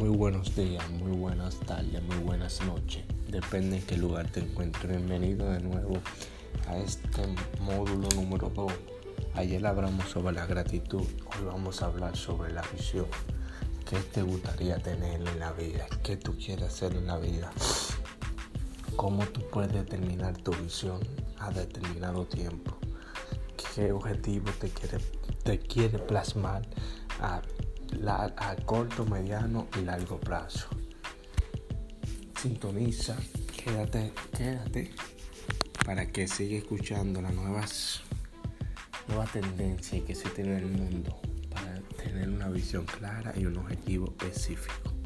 Muy buenos días, muy buenas tardes, muy buenas noches. Depende en qué lugar te encuentres. Bienvenido de nuevo a este módulo número 2. Ayer hablamos sobre la gratitud, hoy vamos a hablar sobre la visión. ¿Qué te gustaría tener en la vida? ¿Qué tú quieres hacer en la vida? ¿Cómo tú puedes determinar tu visión a determinado tiempo? ¿Qué objetivo te quiere, te quiere plasmar a a corto, mediano y largo plazo. Sintoniza, quédate, quédate para que siga escuchando las nuevas, nuevas tendencias que se tiene en el mundo para tener una visión clara y un objetivo específico.